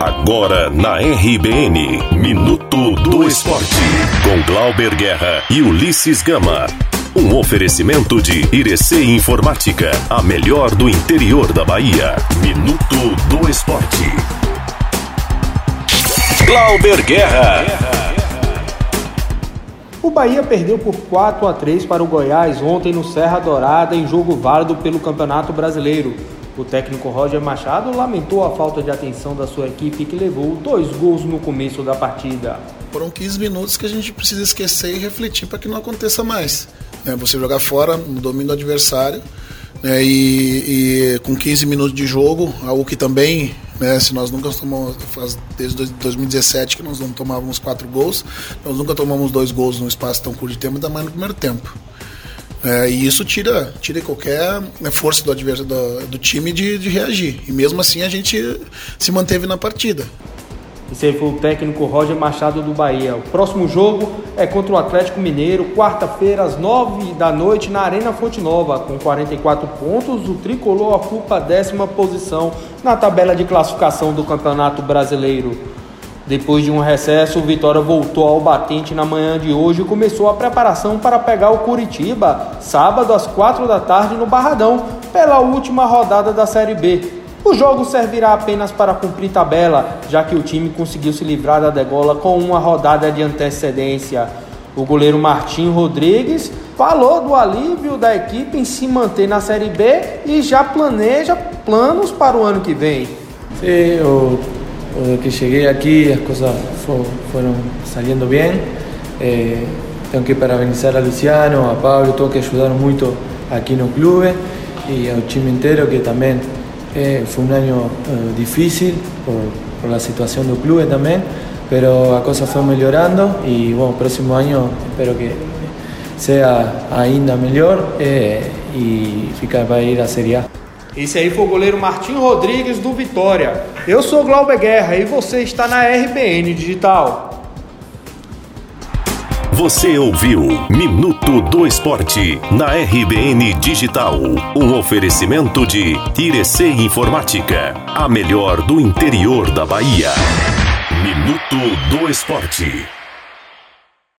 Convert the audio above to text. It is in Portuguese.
Agora na RBN, Minuto do Esporte, com Glauber Guerra e Ulisses Gama. Um oferecimento de Irecê Informática, a melhor do interior da Bahia. Minuto do Esporte. Glauber Guerra. O Bahia perdeu por 4 a 3 para o Goiás ontem no Serra Dourada em jogo válido pelo Campeonato Brasileiro. O técnico Roger Machado lamentou a falta de atenção da sua equipe que levou dois gols no começo da partida. Foram 15 minutos que a gente precisa esquecer e refletir para que não aconteça mais. É, você jogar fora no domínio do adversário né, e, e, com 15 minutos de jogo, algo que também, né, se nós nunca tomamos, faz desde 2017 que nós não tomávamos quatro gols, nós nunca tomamos dois gols num espaço tão curto de tempo, ainda mais no primeiro tempo. É, e isso tira, tira qualquer né, força do, adversário, do, do time de, de reagir. E mesmo assim a gente se manteve na partida. Esse aí foi o técnico Roger Machado do Bahia. O próximo jogo é contra o Atlético Mineiro, quarta-feira, às nove da noite, na Arena Fonte Nova. Com 44 pontos, o tricolor ocupa a décima posição na tabela de classificação do Campeonato Brasileiro. Depois de um recesso, o Vitória voltou ao batente na manhã de hoje e começou a preparação para pegar o Curitiba, sábado às quatro da tarde no Barradão, pela última rodada da Série B. O jogo servirá apenas para cumprir tabela, já que o time conseguiu se livrar da degola com uma rodada de antecedência. O goleiro Martim Rodrigues falou do alívio da equipe em se manter na Série B e já planeja planos para o ano que vem. Sim, o desde que llegué aquí las cosas fueron saliendo bien. Eh, tengo que parabenizar a Luciano, a Pablo, todos que ayudaron mucho aquí en el club y al time entero que también eh, fue un año eh, difícil por, la situación del club también, pero la cosa fue mejorando y bueno, próximo año espero que sea ainda mejor y ficar para ir a Serie A. Esse aí foi o goleiro Martim Rodrigues do Vitória. Eu sou Glauber Guerra e você está na RBN Digital. Você ouviu Minuto do Esporte na RBN Digital. Um oferecimento de Irecê Informática, a melhor do interior da Bahia. Minuto do Esporte.